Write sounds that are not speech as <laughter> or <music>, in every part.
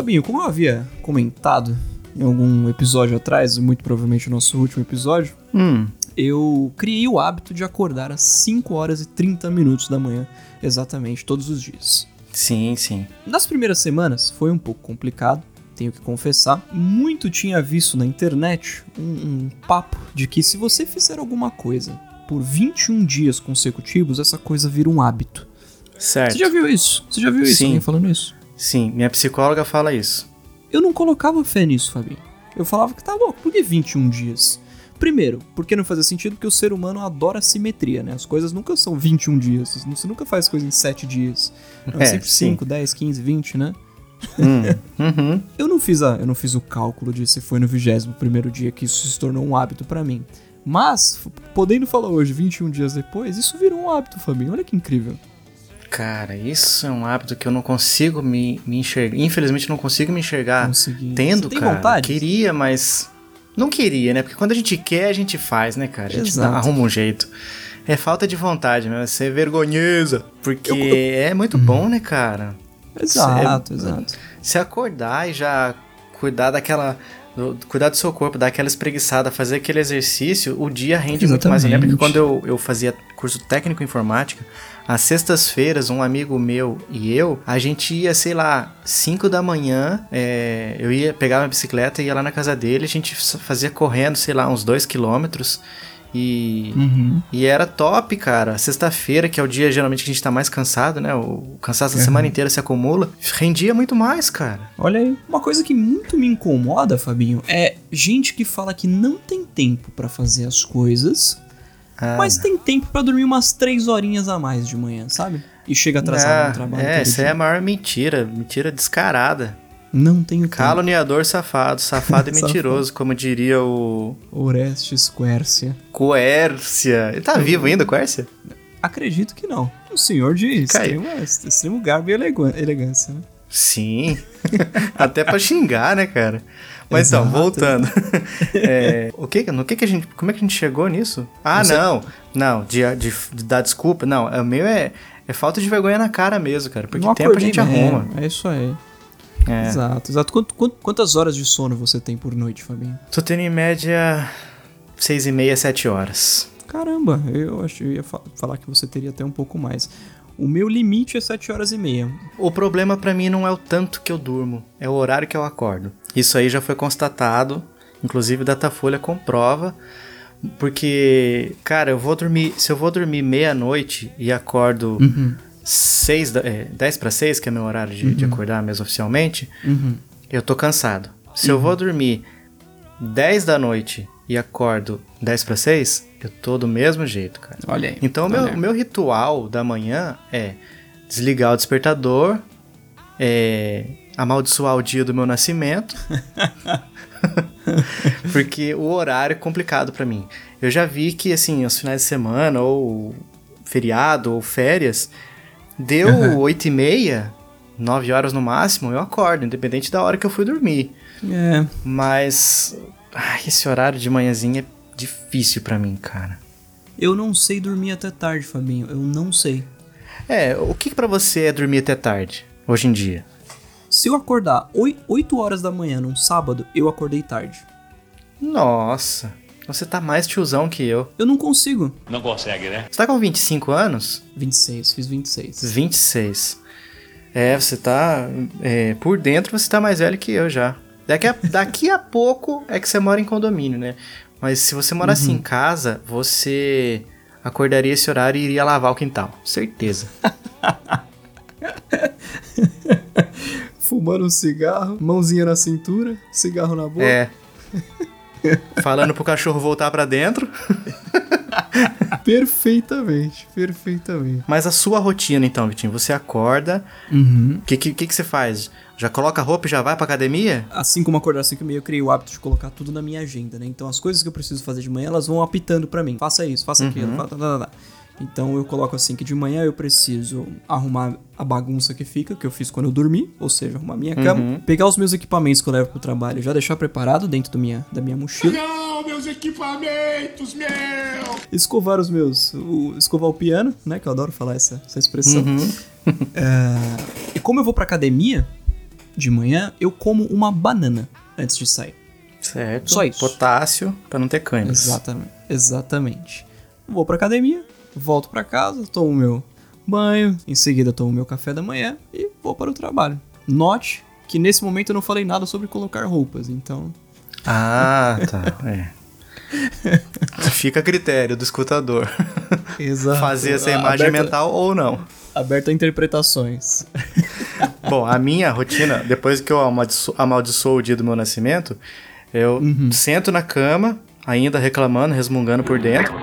Fabinho, como eu havia comentado em algum episódio atrás, muito provavelmente o nosso último episódio, Hum, eu criei o hábito de acordar às 5 horas e 30 minutos da manhã, exatamente, todos os dias. sim, sim. Nas primeiras semanas foi um pouco complicado, tenho que confessar. Muito tinha visto na internet um, um papo de que se você fizer alguma coisa por 21 dias consecutivos, essa coisa vira um hábito. Certo. Você já viu isso? Você já viu isso? Sim. Alguém falando isso? Sim, minha psicóloga fala isso. Eu não colocava fé nisso, Fabinho. Eu falava que tá louco, por que 21 dias? Primeiro, porque não fazia sentido porque o ser humano adora simetria, né? As coisas nunca são 21 dias. Você nunca faz coisa em 7 dias. Não, é, sempre sim. 5, 10, 15, 20, né? Hum, <laughs> uhum. Eu não fiz a, eu não fiz o cálculo de se foi no 21 primeiro dia que isso se tornou um hábito pra mim. Mas, podendo falar hoje, 21 dias depois, isso virou um hábito, Fabinho. Olha que incrível. Cara, isso é um hábito que eu não consigo me, me enxergar. Infelizmente, não consigo me enxergar Consegui. tendo, Você tem cara. vontade? Queria, mas. Não queria, né? Porque quando a gente quer, a gente faz, né, cara? A gente dá- arruma um jeito. É falta de vontade, né? Ser vergonhosa. Porque Eu- eu- é muito bom, né, cara? Exato, É- exato. Se acordar e já cuidar daquela. Cuidar do seu corpo, dar aquela espreguiçada, fazer aquele exercício, o dia rende muito mais. Eu lembro que Exatamente. quando eu, eu fazia curso técnico em informática, às sextas-feiras, um amigo meu e eu, a gente ia, sei lá, 5 da manhã, é, eu ia pegar minha bicicleta e ia lá na casa dele, a gente fazia correndo, sei lá, uns 2 quilômetros. E, Uhum. e era top, cara. Sexta-feira, que é o dia geralmente que a gente tá mais cansado, né? O cansaço da Uhum. semana inteira se acumula. Rendia muito mais, cara. Olha aí. Uma coisa que muito me incomoda, Fabinho, é gente que fala que não tem tempo pra fazer as coisas, Ah, mas tem tempo pra dormir umas 3 horinhas a mais de manhã, sabe? E chega atrasado no trabalho. É, dia. é a maior mentira. Mentira descarada. Não tenho tempo. Caluniador safado. Safado e <laughs> Safado. mentiroso, como diria o Orestes Quercia. Coércia. Ele tá vivo ainda, Coércia? Acredito que não. Um senhor de extremo, extremo garbo e elegância, né? Sim. <laughs> Até pra xingar, né, cara? Mas então, Exato. voltando. <laughs> É, o que, no que que a gente, como é que a gente chegou nisso? Ah, Você- não. Não, de, de, de dar desculpa. Não, o meu é, é falta de vergonha na cara mesmo, cara. Porque Não tempo a gente bem, arruma. É, é isso aí. É. Exato, exato. Quanto- quanto- quantas horas de sono você tem por noite, Fabinho? Tô tendo em média seis e meia, sete horas. Caramba, eu acho eu ia fa- falar que você teria até um pouco mais. O meu limite é 7 horas e meia. O problema pra mim não é o tanto que eu durmo, é o horário que eu acordo. Isso aí já foi constatado, inclusive Datafolha comprova, porque, cara, eu vou dormir, se eu vou dormir meia-noite e acordo Uhum, seis da, é, 10 para 6, que é meu horário de, de acordar mesmo oficialmente, uhum. eu tô cansado. Se eu vou dormir 10 da noite e acordo 10 para 6, eu tô do mesmo jeito, cara. Olha aí. Então, o meu, olha aí. meu ritual da manhã é desligar o despertador, é amaldiçoar o dia do meu nascimento, <laughs> porque o horário é complicado pra mim. Eu já vi que, assim, os finais de semana, ou feriado, ou férias, deu Aham. 8 e meia, 9 horas no máximo, eu acordo, independente da hora que eu fui dormir. É, Mas ai, esse horário de manhãzinha é difícil pra mim, cara. eu não sei dormir até tarde, Fabinho. Eu não sei. É, o que, que para você é dormir até tarde, hoje em dia? Se eu acordar 8 horas da manhã num sábado, eu acordei tarde. Nossa, você tá mais tiozão que eu. Eu não consigo. Não consegue, né? Você tá com 25 anos? 26, fiz 26. 26. É, você tá. é, por dentro você tá mais velho que eu já. Daqui a, <laughs> daqui a pouco é que você mora em condomínio, né? Mas se você morasse em casa, você acordaria esse horário e iria lavar o quintal. Certeza. <laughs> Fumando um cigarro, mãozinha na cintura, cigarro na boca. É. <laughs> Falando pro cachorro voltar pra dentro. <laughs> Perfeitamente, perfeitamente. Mas a sua rotina, então, Vitinho, você acorda, Uhum. o que, que, que que você faz? Já coloca a roupa e já vai pra academia? Assim como acordar às 5 e meia, eu criei o hábito de colocar tudo na minha agenda, né? Então as coisas que eu preciso fazer de manhã, elas vão apitando pra mim. Faça isso, faça aquilo, faça... tá, tá, tá. Então eu coloco assim que de manhã eu preciso arrumar a bagunça que fica, que eu fiz quando eu dormi, ou seja, arrumar minha cama, pegar os meus equipamentos que eu levo pro trabalho, já deixar preparado dentro do minha, da minha mochila, Não, meus equipamentos, meu! escovar os meus, o- escovar o piano, né, que eu adoro falar essa, essa expressão. <laughs> É, e como eu vou pra academia, de manhã, eu como uma banana antes de sair. Certo. Só isso. Potássio, pra não ter cãibras. Exatamente. Exatamente. Vou pra academia, volto pra casa, tomo meu banho, em seguida tomo meu café da manhã e vou para o trabalho. Note que nesse momento eu não falei nada sobre colocar roupas, então. Ah, tá. <laughs> É. Fica a critério do escutador. Exato. Fazer essa imagem Aberto- mental ou não. Aberto a interpretações. <laughs> Bom, a minha rotina, depois que eu amaldiço- amaldiçoo o dia do meu nascimento, eu sento na cama, ainda reclamando, resmungando por dentro.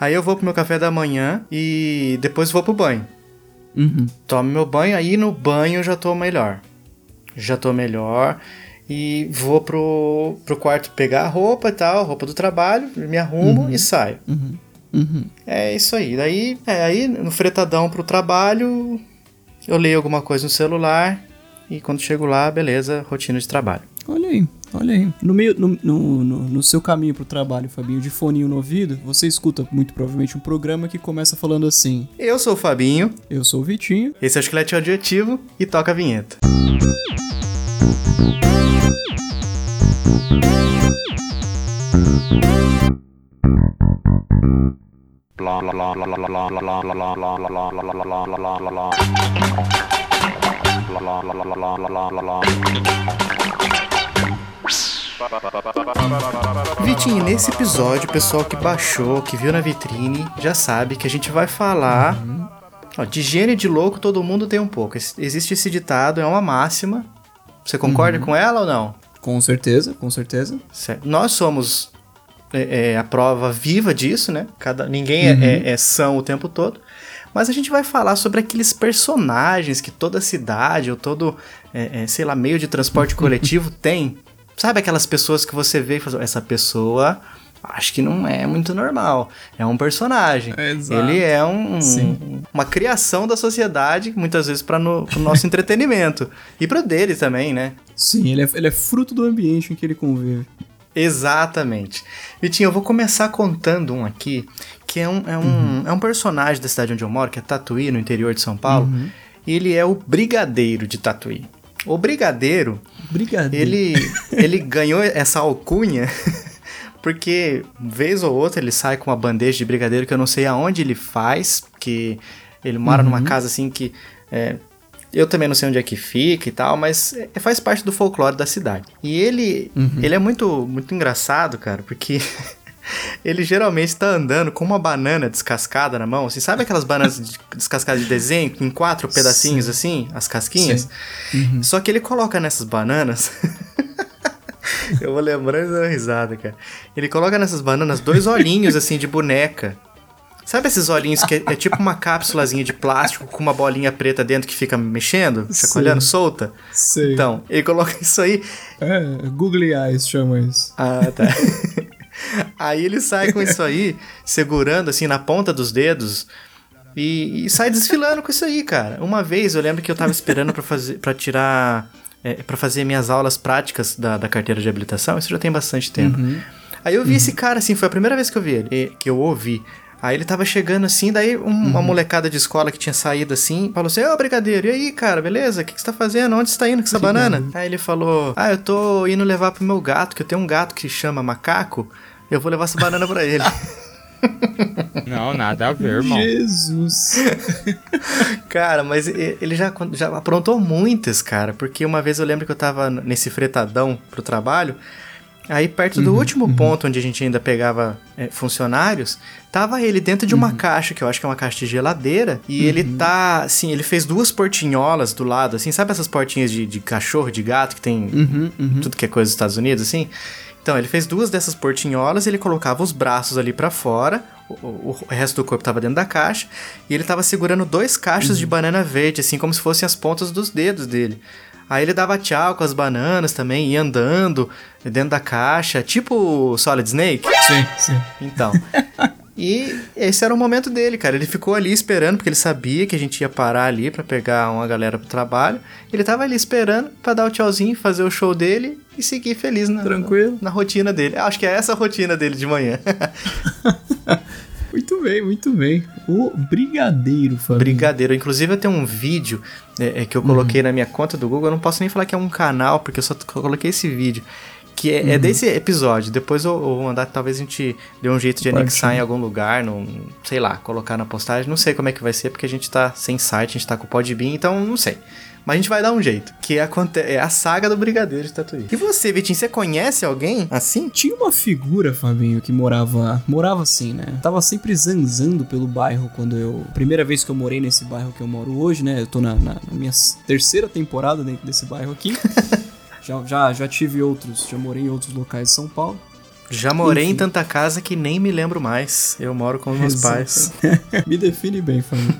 Aí eu vou pro meu café da manhã e depois vou pro banho. Uhum. Tomo meu banho, aí no banho eu já tô melhor. Já tô melhor. E vou pro, pro quarto pegar a roupa e tal, roupa do trabalho, me arrumo e saio. Uhum. É isso aí. Daí, é, aí no fretadão pro trabalho, eu leio alguma coisa no celular e quando chego lá, beleza, rotina de trabalho. Olha aí, olha aí. No, meio, no, no, no, no seu caminho pro trabalho, Fabinho, de foninho no ouvido, você escuta muito provavelmente um programa que começa falando assim: Eu sou o Fabinho, Eu sou o Vitinho. esse é o Chiclete Auditivo e toca a vinheta. <laughs> Vitinho, nesse episódio, o pessoal que baixou, que viu na vitrine, já sabe que a gente vai falar. Ó, de gênio e de louco todo mundo tem um pouco. Ex- Existe esse ditado, é uma máxima. Você concorda com ela ou não? Com certeza, com certeza. Certo. Nós somos é, é, a prova viva disso, né? Cada, ninguém é- é, é são o tempo todo. Mas a gente vai falar sobre aqueles personagens que toda cidade ou todo, é, é, sei lá, meio de transporte <laughs> coletivo tem. Sabe aquelas pessoas que você vê e fala, essa pessoa acho que não é muito normal. É um personagem. Exato. Ele é um, Sim. uma criação da sociedade, muitas vezes para o nosso <laughs> entretenimento. E para o dele também, né? Sim, ele é, ele é fruto do ambiente em que ele convive. Exatamente. Vitinho, eu vou começar contando um aqui, que é um, é um, é um personagem da cidade onde eu moro, que é Tatuí, no interior de São Paulo. E ele é o Brigadeiro de Tatuí. O Brigadeiro, Obrigado. ele, ele ganhou essa alcunha <laughs> porque, vez ou outra, ele sai com uma bandeja de brigadeiro que eu não sei aonde ele faz, que ele mora numa casa assim que. é, eu também não sei onde é que fica e tal, mas é, faz parte do folclore da cidade. E ele, ele é muito, muito engraçado, cara, porque <laughs> <laughs> ele geralmente tá andando com uma banana descascada na mão. Você sabe aquelas bananas de- descascadas de desenho, em quatro pedacinhos assim, as casquinhas? Só que ele coloca nessas bananas. <laughs> Eu vou lembrando da risada, cara. Ele coloca nessas bananas dois olhinhos assim de boneca. Sabe esses olhinhos que é, é tipo uma cápsulazinha de plástico com uma bolinha preta dentro que fica mexendo, chacoalhando, Sim. solta? Sei. Então, ele coloca isso aí. É, Google Eyes chama isso. Ah, tá. <laughs> aí ele sai com isso aí, segurando assim na ponta dos dedos. E, e sai desfilando com isso aí, cara. Uma vez eu lembro que eu tava esperando pra fazer para tirar é, para fazer minhas aulas práticas da, da carteira de habilitação, isso já tem bastante tempo. Aí eu vi esse cara assim, foi a primeira vez que eu vi ele, que eu ouvi. Aí ele tava chegando assim, daí um- uma molecada de escola que tinha saído assim, falou assim: Ô, brigadeiro, e aí, cara, beleza? O que, que você tá fazendo? Onde você tá indo com essa banana? Aí ele falou: Ah, eu tô indo levar pro meu gato, que eu tenho um gato que chama Macaco, eu vou levar essa banana pra ele. <laughs> Não, nada a ver, irmão. Jesus. <laughs> Cara, mas ele já, já aprontou muitas, cara. Porque uma vez eu lembro que eu tava nesse fretadão pro trabalho. Aí, perto do último ponto onde a gente ainda pegava é, funcionários, tava ele dentro de uma caixa, que eu acho que é uma caixa de geladeira. E ele tá, assim, ele fez duas portinholas do lado, assim, sabe essas portinhas de, de cachorro, de gato, que tem tudo que é coisa dos Estados Unidos, assim? Então, ele fez duas dessas portinholas, ele colocava os braços ali pra fora, o, o- o resto do corpo tava dentro da caixa, e ele tava segurando dois cachos de banana verde, assim, como se fossem as pontas dos dedos dele. Aí ele dava tchau com as bananas também, ia andando dentro da caixa, tipo Solid Snake. Sim, sim. Então. <laughs> E esse era o momento dele, cara. Ele ficou ali esperando, porque ele sabia que a gente ia parar ali pra pegar uma galera pro trabalho. Ele tava ali esperando pra dar o tchauzinho, fazer o show dele e seguir feliz na, Tranquilo. na rotina dele. Acho que é essa a rotina dele de manhã. <laughs> Muito bem, muito bem. O Brigadeiro, Fabinho. Brigadeiro. Inclusive, eu tenho um vídeo é, é, que eu coloquei na minha conta do Google. Eu não posso nem falar que é um canal, porque eu só coloquei esse vídeo. Que é, é desse episódio. Depois eu, eu vou mandar, talvez a gente dê um jeito de Compartilha. anexar em algum lugar, num, sei lá, colocar na postagem. Não sei como é que vai ser, porque a gente tá sem site, a gente tá com o Podbean, então não sei. Mas a gente vai dar um jeito. Que é a saga do Brigadeiro de Tatuí. E você, Vitinho, você conhece alguém assim? Tinha uma figura, Fabinho, que morava. Morava assim, né? Tava sempre zanzando pelo bairro quando eu. Primeira vez que eu morei nesse bairro que eu moro hoje, né? Eu tô na, na- na minha terceira temporada dentro desse bairro aqui. <laughs> já, já, já tive outros, já morei em outros locais de São Paulo. Já morei em Enfim. tanta casa que nem me lembro mais. Eu moro com os meus Exato. pais. <laughs> Me define bem, Fabinho.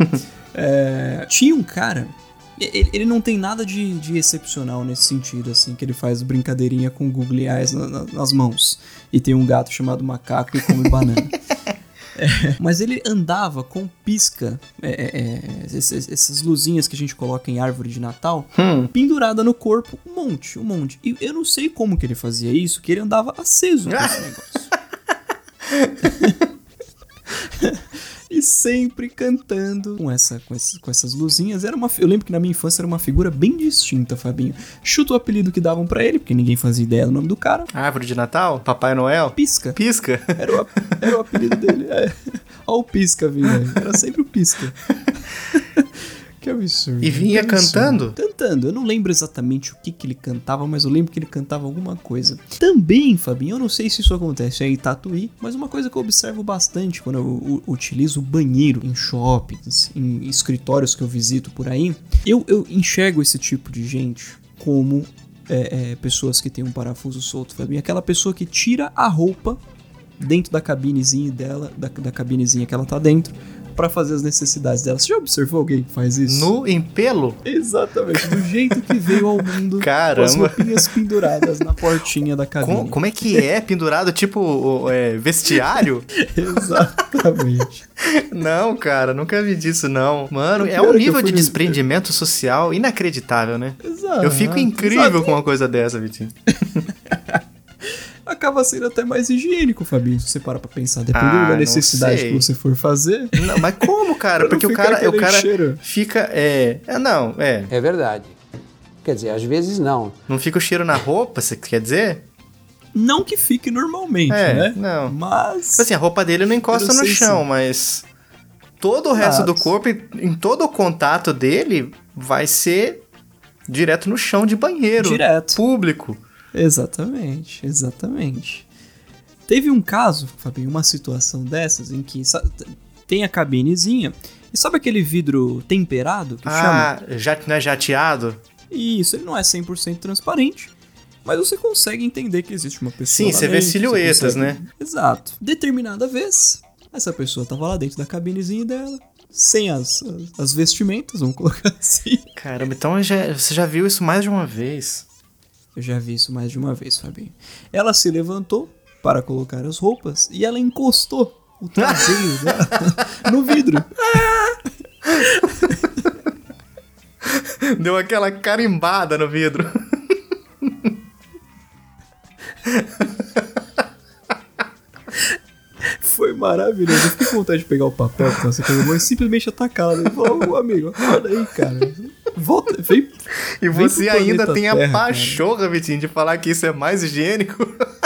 É, tinha um cara. Ele, ele não tem nada de, de excepcional nesse sentido, assim, que ele faz brincadeirinha com Google Eyes na- na- nas mãos. E tem um gato chamado macaco e come banana. <laughs> É, <laughs> mas ele andava com pisca, é, é, é, esses- essas luzinhas que a gente coloca em árvore de Natal, Hum. pendurada no corpo, um monte, um monte. E eu não sei como que ele fazia isso, que ele andava aceso com esse <laughs> negócio. E sempre cantando com, essa, com, esse- com essas luzinhas. Era uma, eu lembro que na minha infância era uma figura bem distinta, Fabinho. Chuta o apelido que davam pra ele, porque ninguém fazia ideia do nome do cara. Árvore de Natal? Papai Noel? Pisca. Pisca? Era o, era o apelido dele. É. Olha o Pisca vindo. Era sempre o Pisca. <laughs> que absurdo. E vinha absurdo. cantando? Cantando. Eu não lembro exatamente o que, que ele cantava, mas eu lembro que ele cantava alguma coisa. Também, Fabinho, eu não sei se isso acontece aí em Tatuí, mas uma coisa que eu observo bastante quando eu u- utilizo banheiro em shoppings, em escritórios que eu visito por aí, eu, eu enxergo esse tipo de gente como é, é, pessoas que têm um parafuso solto, Fabinho. Aquela pessoa que tira a roupa dentro da cabinezinha dela, da, da cabinezinha que ela tá dentro, pra fazer as necessidades dela. Você já observou alguém que faz isso? Nu em pelo? Exatamente, do jeito que veio ao mundo, Caramba. com as roupinhas penduradas na portinha da cabine. Com- como é que é? Pendurado tipo é, vestiário? <laughs> Exatamente. não, cara, nunca vi disso, não. Mano, é um nível de no- desprendimento social inacreditável, né? Exato. Eu fico incrível Exato. com uma coisa dessa, Vitinho. <laughs> Acaba sendo até mais higiênico, Fabinho, se você parar pra pensar. Dependendo Ah, da necessidade sei. que você for fazer. Não, mas como, <laughs> cara? Porque o cara, o cara cheiro. fica. É, é, não, é. É verdade. Quer dizer, às vezes não. Não fica o cheiro na roupa, você quer dizer? Não que fique normalmente, É, né? não. Mas. Tipo Assim, a roupa dele não encosta no chão, sim. mas todo o resto Exato. do corpo, em todo o contato dele, vai ser direto no chão de banheiro. Direto. Público. Exatamente, exatamente. Teve um caso, Fabinho, uma situação dessas em que tem a cabinezinha e sabe aquele vidro temperado que chama? Ah, já, não é jateado? Isso, ele não é 100% transparente, mas você consegue entender que existe uma pessoa Sim, você vê dentro, silhuetas, consegue- né? Exato. Determinada vez, essa pessoa tava lá dentro da cabinezinha dela, sem as, as, as vestimentas, vamos colocar <laughs> assim. Caramba, então já- você já viu isso mais de uma vez. Eu já vi isso mais de uma vez, Fabinho. Ela se levantou para colocar as roupas e ela encostou o traseiro <laughs> dela no vidro. Deu aquela carimbada no vidro. Foi maravilhoso. Eu fiquei com vontade de pegar o papel que você pegou e simplesmente falou, ô amigo, acorda aí, cara. Volta, <laughs> vem. E você ainda tem a Terra, cara. pachorra, Vitinho, de falar que isso é mais higiênico. <laughs>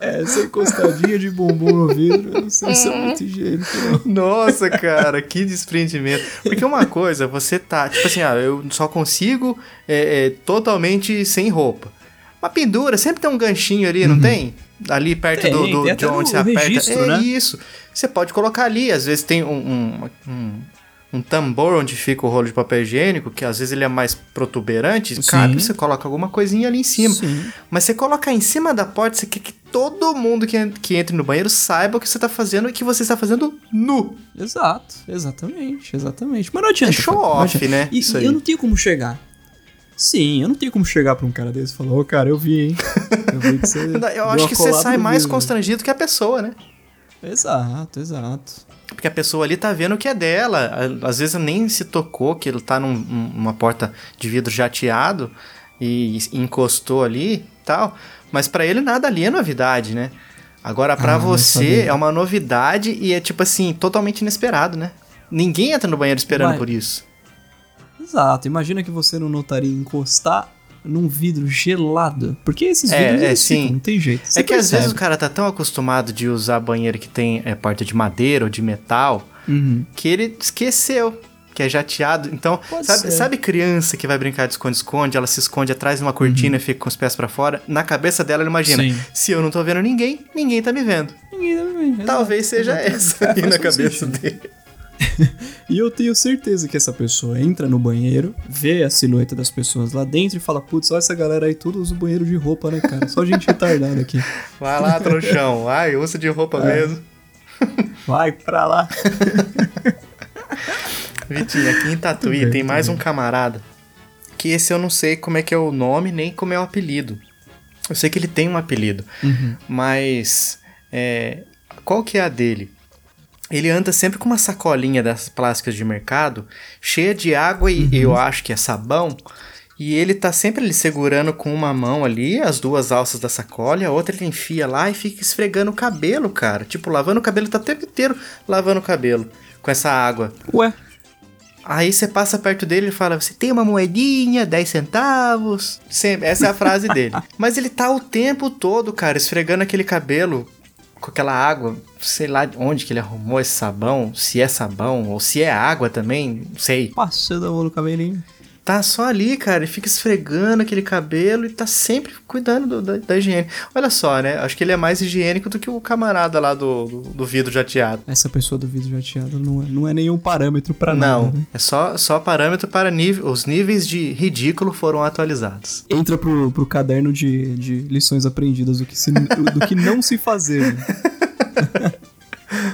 É, essa encostadinha de bumbum no vidro, eu não sei se é muito higiênico, não. Nossa, cara, que desprendimento. <laughs> Porque uma coisa, você tá, tipo assim, ah, eu só consigo é, é, totalmente sem roupa. Uma pendura, sempre tem um ganchinho ali, não tem? Ali perto Tem, do, do- tem de onde no você aperta. registro, é né? isso. Você pode colocar ali, às vezes tem um, um, um, um tambor onde fica o rolo de papel higiênico, que às vezes ele é mais protuberante. Sim. Cabe, você coloca alguma coisinha ali em cima. Sim. Mas você colocar em cima da porta, você quer que todo mundo que, que entre no banheiro saiba o que você tá fazendo e que você está fazendo nu. Exato, exatamente, exatamente. Mas não adianta. É show off, né? E, eu não tenho como chegar. Sim, eu não tenho como chegar pra um cara desse e falar, ô cara, eu vi, hein? <laughs> Eu vi que você. Eu acho que você sai mais vidro." constrangido que a pessoa, né? Exato, exato. Porque a pessoa ali tá vendo o que é dela. Às vezes nem se tocou que ele tá num- num- numa porta de vidro jateado e encostou ali e tal. Mas pra ele nada ali é novidade, né? Agora, pra Ah, você, é uma novidade e é, tipo assim, totalmente inesperado, né? Ninguém entra no banheiro esperando Vai. por isso. Exato, imagina que você não notaria encostar num vidro gelado. Porque esses É, vidros é, eles ficam, sim. não tem jeito. Você é que às vezes o percebe. cara tá tão acostumado de usar banheiro que tem é, porta de madeira ou de metal Uhum. que ele esqueceu que é jateado. Então, sabe, sabe criança que vai brincar de esconde-esconde, ela se esconde atrás de uma cortina e fica com os pés pra fora? Na cabeça dela, ela imagina: Uhum. Sim. se eu não tô vendo ninguém, ninguém tá me vendo. Ninguém tá vendo, exato, Talvez seja exatamente. essa aí na cabeça sentido. dele. <laughs> E eu tenho certeza que essa pessoa entra no banheiro, vê a silhueta das pessoas lá dentro e fala: Putz, olha essa galera aí, tudo usa o banheiro de roupa, né, cara? Só gente retardada aqui. <laughs> Vai lá, trouxão. Vai, usa de roupa É. mesmo. <laughs> Vai pra lá. Vitinho, aqui em Tatuí bem, tem mais um camarada. Que esse eu não sei como é que é o nome, nem como é o apelido. Eu sei que ele tem um apelido. Uhum. Mas. é, qual que é a dele? Ele anda sempre com uma sacolinha das plásticas de mercado, cheia de água e eu acho que é sabão. E ele tá sempre ali segurando com uma mão ali as duas alças da sacola, e a outra ele enfia lá e fica esfregando o cabelo, cara. Tipo, lavando o cabelo, ele tá o tempo inteiro lavando o cabelo com essa água. Ué, Aí você passa perto dele e fala: Você tem uma moedinha, 10 centavos? Sempre, essa é a frase dele. <laughs> Mas ele tá o tempo todo, cara, esfregando aquele cabelo com aquela água. Sei lá onde que ele arrumou esse sabão, se é sabão ou se é água também, não sei. passando a mão no cabelinho. Tá só ali, cara, e fica esfregando aquele cabelo e tá sempre cuidando do- da, da higiene. Olha só, né? Acho que ele é mais higiênico do que o camarada lá do, do, do vidro jateado. Essa pessoa do vidro jateado não é, não é nenhum parâmetro pra nada. Não, né? é só, só parâmetro para nível. Os níveis de ridículo foram atualizados. Entra pro, pro caderno de, de lições aprendidas do que, se, do que não se fazer. né? <laughs>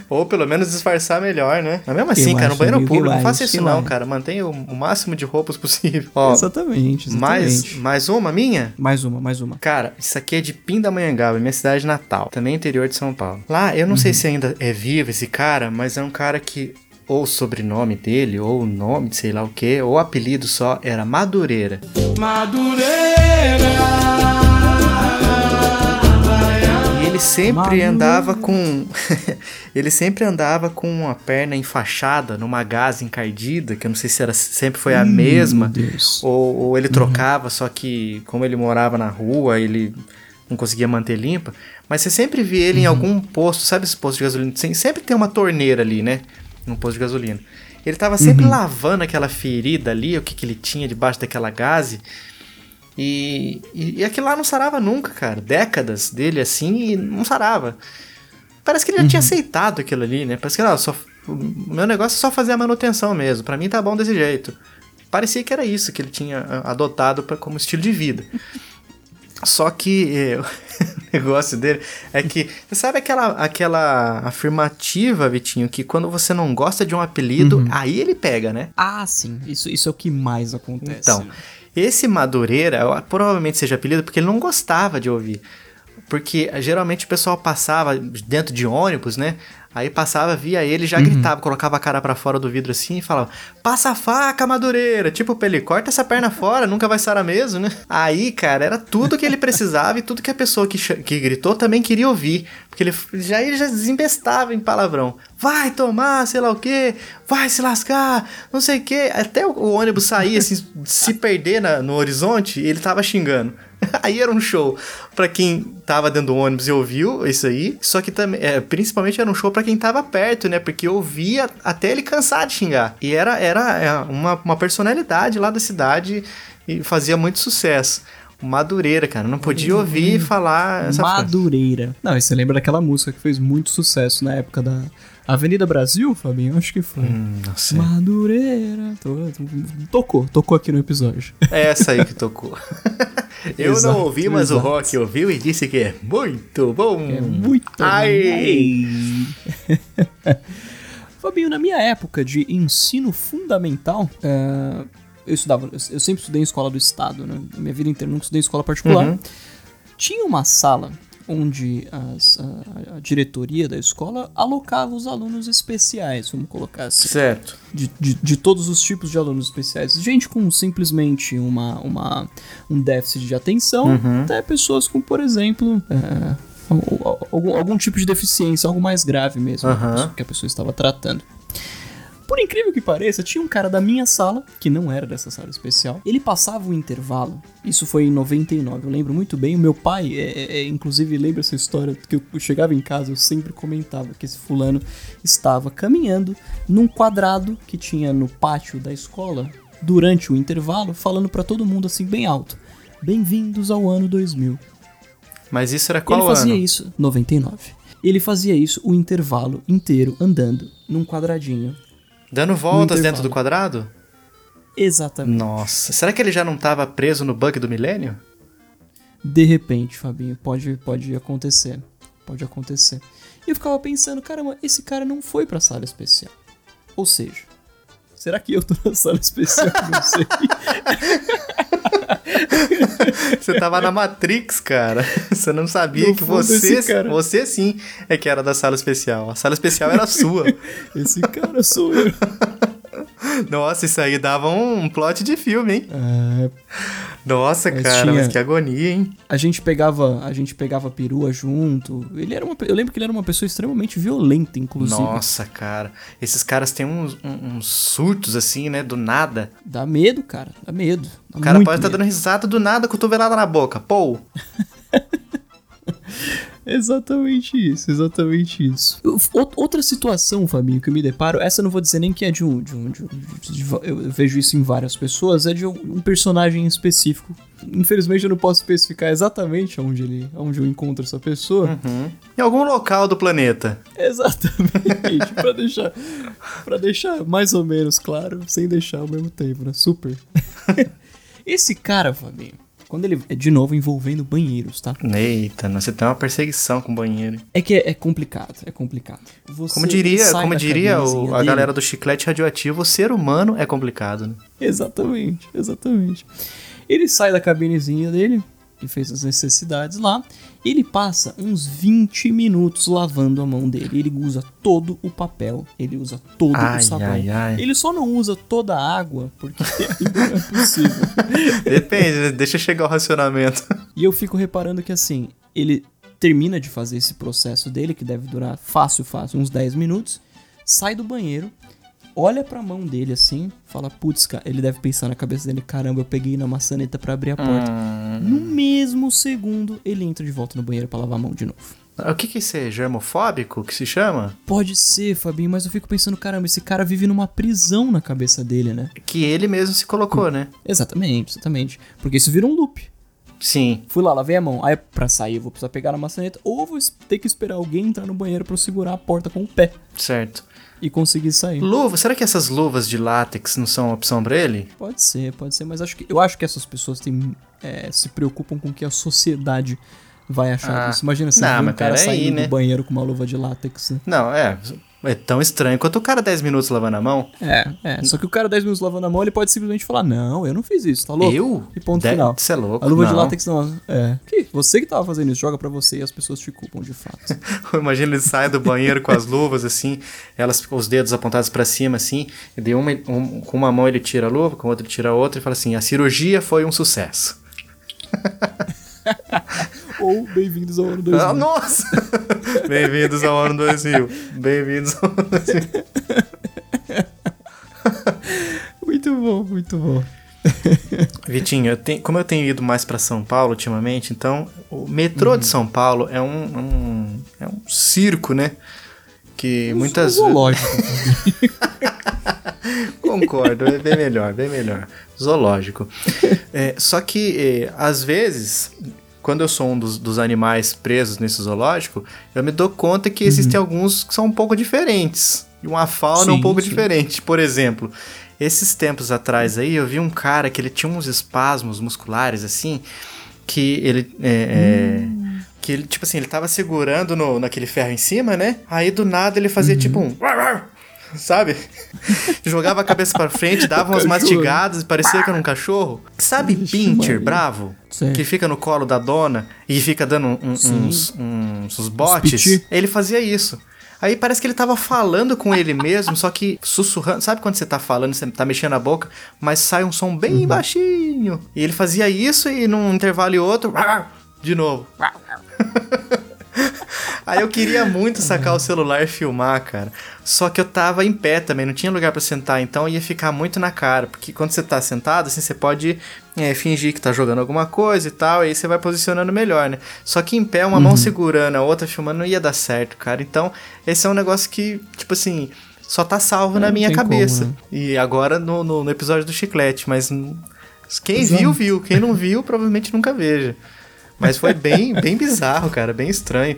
Ou pelo menos disfarçar melhor, né? Mas mesmo assim, Eu cara, no banheiro público, não faça isso não, cara. Mantenha o, o máximo de roupas possível. Ó, exatamente, mais, exatamente. mais uma minha? Mais uma, mais uma. Cara, isso aqui é de Pindamonhangaba, minha cidade natal, também interior de São Paulo. Lá, eu não sei se ainda é vivo esse cara, mas é um cara que ou o sobrenome dele, ou o nome, sei lá o que, ou o apelido só era Madureira. E ele sempre andava com. <laughs> ele sempre andava com uma perna enfaixada numa gaze encardida, que eu não sei se era, sempre foi a mesma. Meu Deus. Ou, ou ele trocava, só que como ele morava na rua, ele não conseguia manter limpa. Mas você sempre via ele em algum posto, sabe esse posto de gasolina? Sem- Sempre tem uma torneira ali, né? Num posto de gasolina. Ele tava sempre lavando aquela ferida ali, o que, que ele tinha debaixo daquela gaze. E, e, e aquilo lá não sarava nunca, cara. Décadas dele assim e não sarava. Parece que ele já tinha aceitado aquilo ali, né? Parece que não, só, o meu negócio é só fazer a manutenção mesmo. Pra mim tá bom desse jeito. Parecia que era isso que ele tinha ah, adotado pra, como estilo de vida. Só que eh, <laughs> o negócio dele é que. Você sabe aquela, aquela afirmativa, Vitinho, que quando você não gosta de um apelido, aí ele pega, né? Ah, sim. Isso, isso é o que mais acontece. Então, esse Madureira provavelmente seja apelido porque ele não gostava de ouvir. Porque geralmente o pessoal passava dentro de ônibus, né? Aí passava, via ele, já gritava, colocava a cara pra fora do vidro assim e falava: Passa a faca, Madureira! Tipo, pra ele, corta essa perna fora, nunca vai sarar mesmo, né? Aí, cara, era tudo que ele precisava e tudo que a pessoa que, que gritou também queria ouvir. Porque ele já, ele já desembestava em palavrão. Vai tomar, sei lá o quê, vai se lascar, não sei o quê. Até o, o ônibus sair, assim, se perder na- no horizonte, ele tava xingando. <laughs> Aí era um show pra quem tava dentro do ônibus e ouviu isso aí, só que também, é, principalmente era um show pra quem tava perto, né? Porque ouvia até ele cansar de xingar. E era, era é, uma, uma personalidade lá da cidade e fazia muito sucesso. O Madureira, cara, não podia ouvir falar essa frase. Madureira. Não, e você lembra daquela música que fez muito sucesso na época da Avenida Brasil, Fabinho? Acho que foi. Hum, não sei. Madureira. To- Tocou, tocou aqui no episódio. É essa aí que tocou. <laughs> Eu Exato, não ouvi, mas o exato. Rock ouviu e disse que é muito bom. É muito Ai. bom. <laughs> Fabinho, na minha época de ensino fundamental, é, eu estudava, eu sempre estudei em escola do estado, né? Na minha vida inteira nunca estudei em escola particular. Uhum. Tinha uma sala onde as- a, a diretoria da escola alocava os alunos especiais, vamos colocar assim Certo. de, de, de todos os tipos de alunos especiais. Gente com simplesmente uma, uma, um déficit de atenção, Uhum. até pessoas com, por exemplo, é, Al- Algum, algum tipo de deficiência, algo mais grave mesmo Aham. que a pessoa estava tratando. Por incrível que pareça, tinha um cara da minha sala, que não era dessa sala especial. Ele passava o intervalo. Isso foi em 99, eu lembro muito bem. O meu pai, é, é, é, inclusive, lembra essa história que eu chegava em casa, eu sempre comentava que esse fulano estava caminhando num quadrado que tinha no pátio da escola durante o intervalo, falando pra todo mundo assim, bem alto: Bem-vindos ao ano 2000. Mas isso era qual Ele fazia ano? isso 99. Ele fazia isso o intervalo inteiro andando num quadradinho. Dando voltas dentro do quadrado? Exatamente. Nossa, será que ele já não tava preso no bug do milênio? De repente, Fabinho, pode, pode acontecer. Pode acontecer. E eu ficava pensando, caramba, esse cara não foi pra sala especial. Ou seja, será que eu tô na sala especial? Não sei. <laughs> Você tava na Matrix, cara. <laughs> Você não sabia No que você, cara- você sim é que era da sala especial. A sala especial era sua. <laughs> Esse cara sou eu. <laughs> Nossa, isso aí dava um plot de filme, hein? É, Nossa, Mas cara, tinha- mas que agonia, hein? a gente pegava, a gente pegava perua junto. Ele era uma, eu lembro que ele era uma pessoa extremamente violenta, inclusive. Nossa, cara. Esses caras têm uns, uns surtos assim, né? Do nada. Dá medo, cara. Dá medo. Dá O cara pode estar medo. dando risada do nada, cotovelada na boca. Pô, <laughs> Exatamente isso, exatamente isso. Outra situação, Fabinho, que eu me deparo, essa eu não vou dizer nem que é de um. De um, de um- de- eu vejo isso em várias pessoas, é de um, um personagem específico. Infelizmente eu não posso especificar exatamente onde ele. onde eu encontro essa pessoa. em algum local do planeta. Exatamente. <laughs> pra deixar. para deixar mais ou menos claro, sem deixar ao mesmo tempo, né? Super. <laughs> Esse cara, Fabinho, quando ele. É de novo envolvendo banheiros, tá? Eita, você tem uma perseguição com o banheiro. É que é, é complicado, é complicado. Você Como diria, como diria o- a dele- galera do chiclete radioativo, o ser humano é complicado, né? Exatamente, exatamente. Ele sai da cabinezinha dele, que fez as necessidades lá, e ele passa uns 20 minutos lavando a mão dele. Ele usa todo o papel, ele usa todo Ai, o sabão. ai, ai. Ele só não usa toda a água, porque não <laughs> é possível. Depende, né? deixa chegar o racionamento. E eu fico reparando que assim, ele termina de fazer esse processo dele, que deve durar fácil, fácil, uns 10 minutos, sai do banheiro, olha pra mão dele assim, fala, putz, cara, ele deve pensar na cabeça dele, caramba, eu peguei na maçaneta pra abrir a porta. Hum. No mesmo segundo, ele entra de volta no banheiro pra lavar a mão de novo. O que que é isso? é Germofóbico que se chama? Pode ser, Fabinho, mas eu fico pensando, caramba, esse cara vive numa prisão na cabeça dele, né? Que ele mesmo se colocou, né? Exatamente, exatamente. Porque isso vira um loop. Sim. Fui lá, lavei a mão. Aí pra sair eu vou precisar pegar na maçaneta ou vou ter que esperar alguém entrar no banheiro pra eu segurar a porta com o pé Certo. E conseguir sair. Luva, será que essas luvas de látex não são opção pra ele? Pode ser, pode ser, mas acho que, eu acho que essas pessoas têm, é, se preocupam com o que a sociedade vai achar Ah, disso. Imagina se vê um cara saindo né? do banheiro com uma luva de látex. né? Não, é. É tão estranho quanto o cara 10 minutos lavando a mão. É, é. Só que o cara 10 minutos lavando a mão, ele pode simplesmente falar: Não, eu não fiz isso, tá louco? Eu? E ponto De- final. Você é louco? A luva de não. látex não. É. Que? Você que tava fazendo isso, joga pra você e as pessoas te culpam de fato. <laughs> Imagina ele sai do banheiro com as luvas assim, elas com os dedos apontados pra cima assim, e de uma, um- com uma mão ele tira a luva, com a outra ele tira a outra e fala assim: "A cirurgia foi um sucesso". <laughs> Ou bem-vindos ao ano 2000. Ah, nossa! <laughs> Bem-vindos ao ano 2000. Bem-vindos ao ano 2000. Muito bom, muito bom. Vitinho, eu tenho- como eu tenho ido mais pra São Paulo ultimamente, então o metrô Uhum. de São Paulo é um, um- é um circo, né? Que muitas vezes Zoológico. <laughs> Concordo, é bem melhor, bem melhor. Zoológico. É, só que, é, às vezes, quando eu sou um dos, dos animais presos nesse zoológico, eu me dou conta que existem alguns que são um pouco diferentes. E uma fauna Sim, um pouco sim. diferente. Por exemplo, esses tempos atrás aí, eu vi um cara que ele tinha uns espasmos musculares, assim, que ele... é, é, que ele, tipo assim, ele tava segurando no, naquele ferro em cima, né? Aí do nada ele fazia tipo um. <laughs> Sabe? Jogava a cabeça pra frente, dava umas mastigadas e parecia que era um cachorro. Sabe Pincher Maria. bravo? Sei. Que fica no colo da dona e fica dando um- um- Sim. uns, uns, uns botes. Ele fazia isso. Aí parece que ele tava falando com ele mesmo, só que sussurrando. Sabe quando você tá falando, você tá mexendo a boca, mas sai um som bem Uhum. baixinho. E ele fazia isso e num intervalo e outro, <laughs> de novo. <laughs> <laughs> Aí eu queria muito sacar o celular e filmar, cara. Só que eu tava em pé também, não tinha lugar pra sentar, então ia ficar muito na cara. Porque quando você tá sentado, assim, você pode é, fingir que tá jogando alguma coisa e tal, e aí você vai posicionando melhor, né? Só que em pé, uma mão segurando, a outra filmando, não ia dar certo, cara. Então, esse é um negócio que, tipo assim, só tá salvo na não minha tem como, cabeça. né? E agora no, no, no episódio do chiclete, mas quem viu, viu. Quem não viu, provavelmente nunca veja. Mas foi bem, bem bizarro, cara, bem estranho.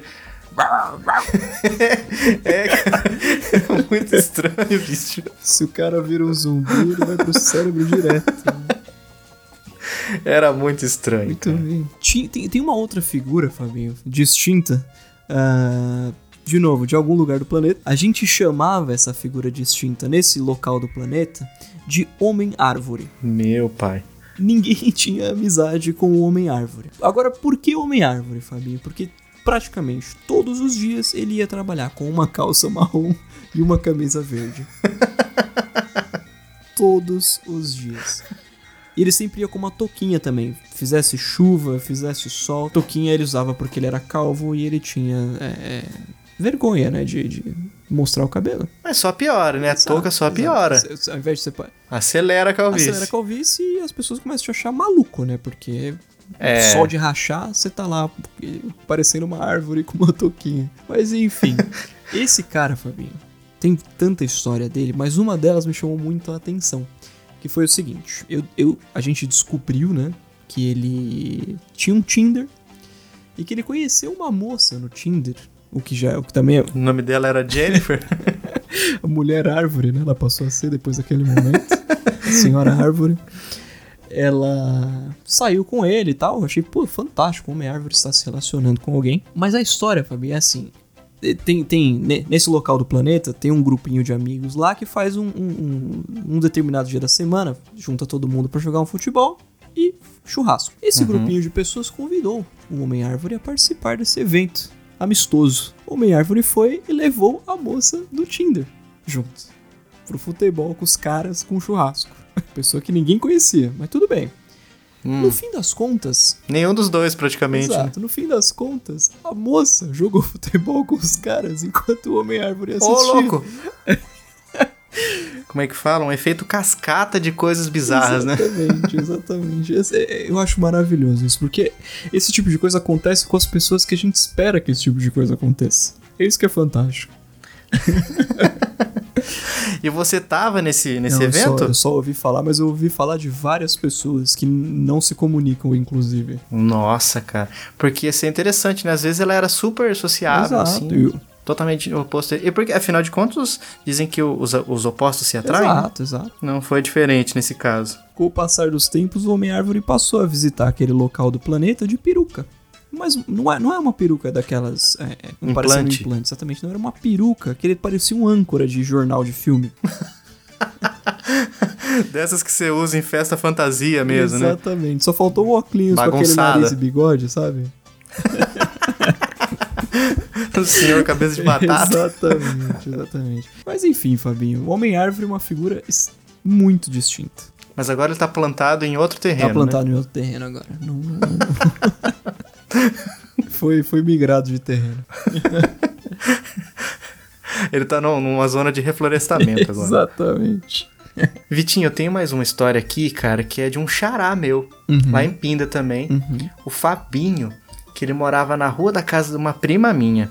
<laughs> é, cara, é muito estranho, bicho. Se o cara vira um zumbi, ele vai pro cérebro direto. Era muito estranho. Muito cara. bem. Ti- Tem, tem uma outra figura, Fabinho, distinta. ah, de novo, de algum lugar do planeta. A gente chamava essa figura distinta nesse local do planeta de Homem-Árvore. Meu pai. Ninguém <laughs> tinha amizade com o Homem-Árvore. Agora, por que Homem-Árvore, Fabinho? Porque praticamente todos os dias ele ia trabalhar com uma calça marrom e uma camisa verde. <laughs> todos os dias. E ele sempre ia com uma touquinha também. Fizesse chuva, fizesse sol. Touquinha ele usava porque ele era calvo e ele tinha é, é, vergonha, né? De, de mostrar o cabelo. Mas só piora, né? A touca só piora. Exato. Ao invés de pa- Acelera a calvície. acelera a calvície e as pessoas começam a te achar maluco, né? Porque É. sol de rachar, você tá lá parecendo uma árvore com uma touquinha. Mas enfim, <laughs> esse cara, Fabinho, tem tanta história dele, mas uma delas me chamou muito a atenção. Que foi o seguinte, eu, eu, a gente descobriu, né, que ele tinha um Tinder e que ele conheceu uma moça no Tinder, o que já o que também é O nome dela era Jennifer. <laughs> a mulher árvore, né? Ela passou a ser depois daquele momento. a senhora árvore. Ela saiu com ele e tal. Eu achei, pô, fantástico. O homem árvore está se relacionando com alguém. Mas a história, Fabi, é assim. Tem, tem, ne- nesse local do planeta, tem um grupinho de amigos lá que faz um, um, um- determinado dia da semana, junta todo mundo pra jogar um futebol e churrasco. Esse grupinho de pessoas convidou o Homem-Árvore a participar desse evento amistoso. O Homem-Árvore foi e levou a moça do Tinder junto pro futebol com os caras com churrasco. <laughs> Pessoa que ninguém conhecia, mas tudo bem. No fim das contas, Nenhum dos dois, praticamente. né? exato, no fim das contas, a moça jogou <laughs> futebol com os caras enquanto o Homem-Árvore assistia. Ô, louco! <laughs> Como é que fala? Um efeito cascata de coisas bizarras, né? Exatamente, exatamente. Esse- é- Eu acho maravilhoso isso, porque esse tipo de coisa acontece com as pessoas que a gente espera que esse tipo de coisa aconteça. É isso que é fantástico. E você tava nesse, nesse Não, eu evento? Só, eu só ouvi falar, mas eu ouvi falar de várias pessoas que não se comunicam, inclusive. Nossa, cara. Porque ia ser interessante, né? Às vezes ela era super sociável, Exato. assim. Eu- Totalmente oposto. E porque, afinal de contas, dizem que os, os opostos se atraem? Exato, exato. Não foi diferente nesse caso. Com o passar dos tempos, o Homem-Árvore passou a visitar aquele local do planeta de peruca. Mas não é, não é uma peruca daquelas. É, é, não parecia um Implante. implante, exatamente. Não era uma peruca que ele parecia um âncora de jornal de filme. <laughs> Dessas que você usa em festa fantasia mesmo, né? Exatamente. Só faltou o óculos com aquele nariz e bigode, sabe? <laughs> O senhor cabeça de batata. exatamente, exatamente. Mas enfim, Fabinho, o Homem-Árvore é uma figura muito distinta. Mas agora ele tá plantado em outro terreno. Tá né? plantado em outro terreno agora. Não, não, não. <laughs> foi, foi migrado de terreno. <laughs> Ele tá num- numa zona de reflorestamento agora. Exatamente. Vitinho, eu tenho mais uma história aqui, cara, que é de um xará meu, lá em Pinda também. Uhum. O Fabinho, que ele morava na rua da casa de uma prima minha.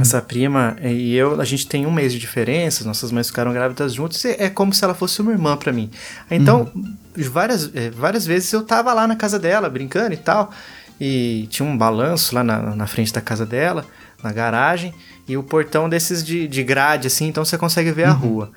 Essa prima e eu, a gente tem um mês de diferença, nossas mães ficaram grávidas juntas, e é como se ela fosse uma irmã pra mim. Então, várias, eh, várias vezes eu tava lá na casa dela, brincando e tal, e tinha um balanço lá na, na frente da casa dela, na garagem, e o portão desses de, de grade, assim, então você consegue ver a rua.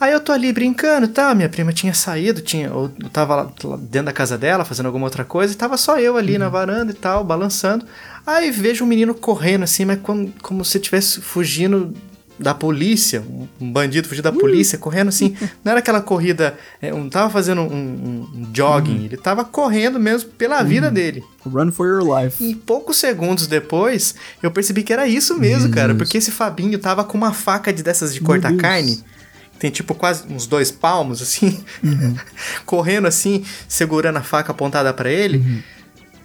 Aí eu tô ali brincando e tal, minha prima tinha saído, tinha, eu tava lá, lá dentro da casa dela fazendo alguma outra coisa, e tava só eu ali na varanda e tal, balançando. Aí vejo um menino correndo assim, mas como, como se estivesse fugindo da polícia, um- bandido fugindo da polícia, correndo assim. <laughs> Não era aquela corrida, é, não tava fazendo um, um- um jogging, ele tava correndo mesmo pela vida dele. Run for your life. E poucos segundos depois, eu percebi que era isso mesmo, cara. Porque esse Fabinho tava com uma faca de dessas de cortar carne. Tem tipo quase uns dois palmos, assim. Uhum. <laughs> correndo assim, segurando a faca apontada pra ele.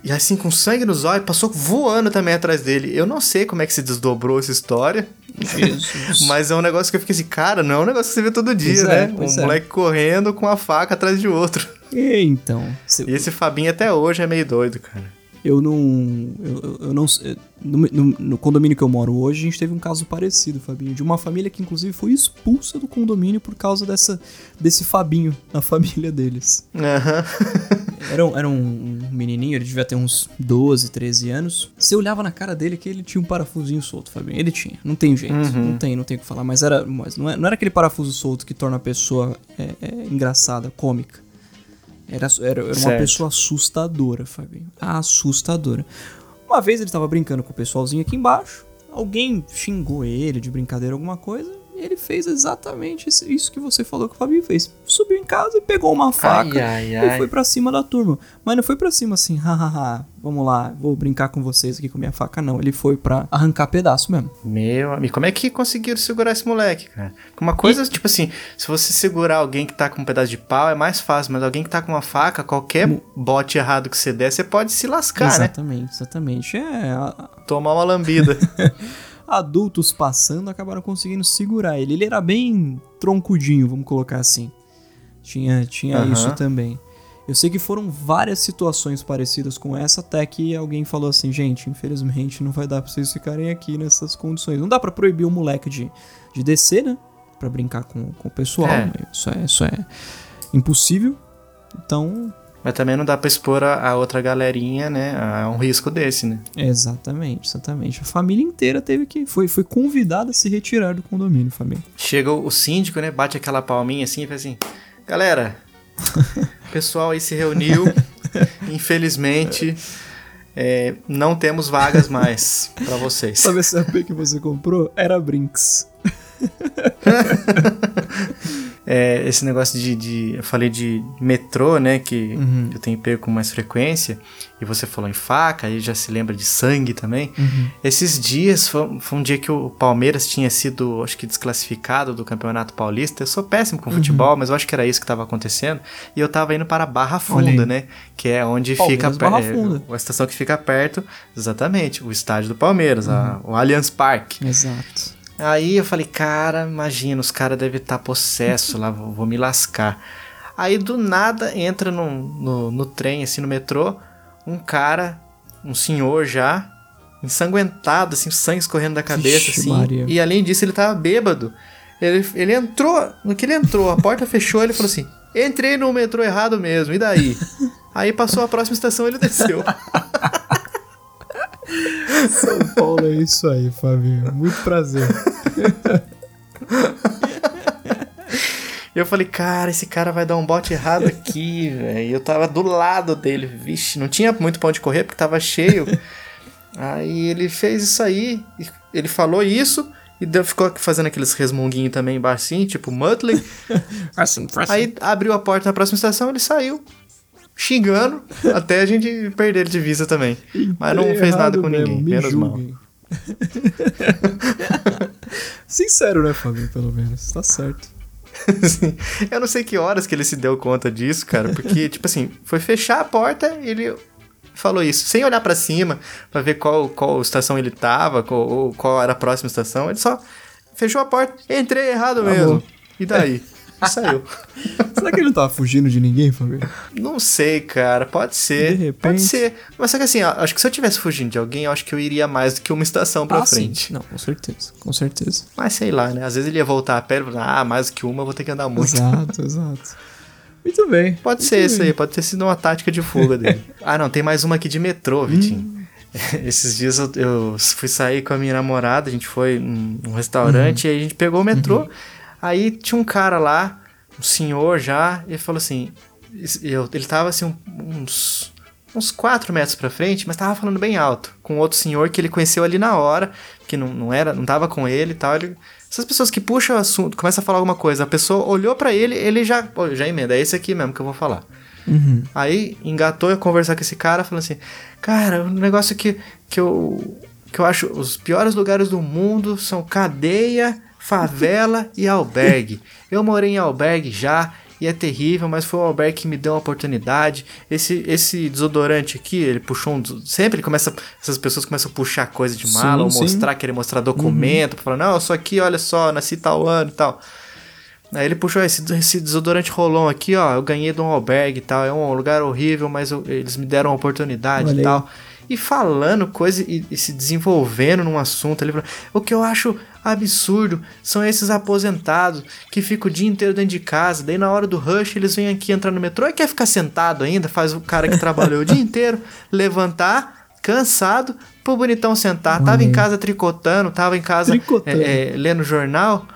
E assim, com sangue nos olhos, passou voando também atrás dele. Eu não sei como é que se desdobrou essa história. <laughs> Mas é um negócio que eu fiquei assim, cara, não é um negócio que você vê todo dia, Pois né? é, um é. moleque correndo com a faca atrás de outro. E então, se- E esse Fabinho até hoje é meio doido, cara. Eu não. Eu, eu- não no, no- no condomínio que eu moro hoje, a gente teve um caso parecido, Fabinho, de uma família que inclusive foi expulsa do condomínio por causa dessa, desse Fabinho na <laughs> família deles. Aham. Era, um, era um menininho, ele devia ter uns 12, 13 anos. Você olhava na cara dele que ele tinha um parafusinho solto, Fabinho. Ele tinha, não tem jeito, não tem, não tem o que falar. Mas, era, mas não, é- não era aquele parafuso solto que torna a pessoa é, é, engraçada, cômica. Era, era, era uma pessoa assustadora, Fabinho. Assustadora. Uma vez ele tava brincando com o pessoalzinho aqui embaixo. Alguém xingou ele de brincadeira, alguma coisa. E ele fez exatamente isso- que você falou que o Fabinho fez. Subiu em casa e pegou uma faca ai, e ai. foi pra cima da turma. Mas não foi pra cima assim, hahaha, vamos lá, vou brincar com vocês aqui com minha faca, não. Ele foi pra arrancar pedaço mesmo. Meu amigo, como é que conseguiram segurar esse moleque, cara? Uma coisa, tipo assim, se você segurar alguém que tá com um pedaço de pau é mais fácil, mas alguém que tá com uma faca, qualquer bote errado que você der, você pode se lascar, né? exatamente, exatamente. É, Tomar uma lambida. <laughs> adultos passando acabaram conseguindo segurar ele. Ele era bem troncudinho, vamos colocar assim. Tinha, tinha Aham. isso também. Eu sei que foram várias situações parecidas com essa, até que alguém falou assim: gente, infelizmente não vai dar pra vocês ficarem aqui nessas condições. Não dá pra proibir o moleque de, de descer, né? Pra brincar com, com o pessoal. É. né? Isso, é, isso é impossível. Então, mas também não dá pra expor a, a outra galerinha, né, a um risco desse, né? exatamente, exatamente. A família inteira teve que. Foi, foi convidada a se retirar do condomínio, família. Chega o, síndico, né, bate aquela palminha assim e fala assim, galera, o <laughs> pessoal aí se reuniu, <laughs> infelizmente, é, não temos vagas mais pra vocês. Sabe esse AP que você comprou? Era Brinks. <laughs> É, esse negócio de, de- Eu falei de metrô, né? Que Uhum. eu tenho pego com mais frequência. E você falou em faca, aí já se lembra de sangue também. Uhum. Esses dias foi, foi um dia que o Palmeiras tinha sido, acho que, desclassificado do Campeonato Paulista. Eu sou péssimo com futebol, mas eu acho que era isso que estava acontecendo. E eu tava indo para Barra Uhum. Funda, né? Que é onde Palmeiras, fica Barra é, Funda. a estação que fica perto, exatamente, o estádio do Palmeiras, a- Uhum. o Allianz Parque. Exato. Aí eu falei, cara, imagina, os caras devem estar possesso lá, vou, vou me lascar. Aí do nada entra no, no, no trem, assim, no metrô, um cara, um senhor já, ensanguentado, assim, sangue escorrendo da cabeça, Vixe, assim. Maria. E além disso, ele tava bêbado. Ele, ele entrou, no que ele entrou, a porta <laughs> fechou, ele falou assim: entrei no metrô errado mesmo, e daí? <laughs> Aí passou a próxima estação ele desceu. <laughs> São Paulo é isso aí, Fabinho. Muito prazer. E eu falei, cara, esse cara vai dar um bote errado aqui, velho. E eu tava do lado dele, vixe, não tinha muito pra onde correr porque tava cheio. aí ele fez isso aí, ele falou isso, e deu, ficou fazendo aqueles resmunguinhos também embaixo assim, tipo Muttley. <laughs> Assim, Aí abriu a porta na próxima estação, ele saiu xingando, <laughs> até a gente perder ele de vista também. Mas não fez nada com ninguém, menos mal. <laughs> Sincero, né, Fabinho, pelo menos. Tá certo. <laughs> Assim, eu não sei que horas que ele se deu conta disso, cara, porque, tipo assim, foi fechar a porta ele falou isso, sem olhar pra cima, pra ver qual, qual estação ele tava, qual, ou qual era a próxima estação, ele só fechou a porta, entrei errado Tá mesmo. bom. E daí? E saiu. <laughs> Será que ele não tava fugindo de ninguém, Fabinho? Não sei, cara, pode ser. De repente. Pode ser. Mas só que assim, acho que se eu tivesse fugindo de alguém, eu acho que eu iria mais do que uma estação pra ah, frente. Sim. Não, com certeza. Com certeza. Mas sei lá, né? Às vezes ele ia voltar a pé e falar, ah, mais do que uma, eu vou ter que andar muito. Exato, exato. Muito bem. Pode muito ser isso bem. aí, pode ter sido uma tática de fuga dele. <laughs> ah, não, tem mais uma aqui de metrô, Vitinho. <laughs> Esses dias eu, eu fui sair com a minha namorada, a gente foi num restaurante e aí a gente pegou o metrô. Aí tinha um cara lá, um senhor já, e ele falou assim: eu- ele tava assim, um- uns, uns 4 metros pra frente, mas tava falando bem alto, com outro senhor que ele conheceu ali na hora, que não, não era, não tava com ele e tal. Ele, essas pessoas que puxam o assunto, começam a falar alguma coisa, a pessoa olhou pra ele, ele já, já emenda, é esse aqui mesmo que eu vou falar. Uhum. Aí engatou a conversar com esse cara, falando assim: Cara, o negócio que, que, eu, que eu acho os piores lugares do mundo são cadeia, favela e albergue. Eu morei em albergue já e é terrível, mas foi o albergue que me deu uma oportunidade. Esse, esse desodorante aqui, ele puxou um. Sempre ele começa. Essas pessoas começam a puxar coisa de mala, ou Sim, sim. mostrar, querer mostrar documento, pra falar, não, eu sou aqui, olha só, nasci tal ano e tal. Aí ele puxou esse, esse desodorante rolão aqui, ó. Eu ganhei de um albergue e tal. É um lugar horrível, mas eu- eles me deram uma oportunidade Olha e tal. E falando coisa e, e se desenvolvendo num assunto ali. O que eu acho absurdo são esses aposentados que ficam o dia inteiro dentro de casa. Daí na hora do rush eles vêm aqui entrar no metrô e quer ficar sentado ainda. Faz o cara que trabalhou o dia inteiro levantar, cansado, pro bonitão sentar. Tava em casa tricotando, tava em casa Tricotando. é, é, lendo jornal.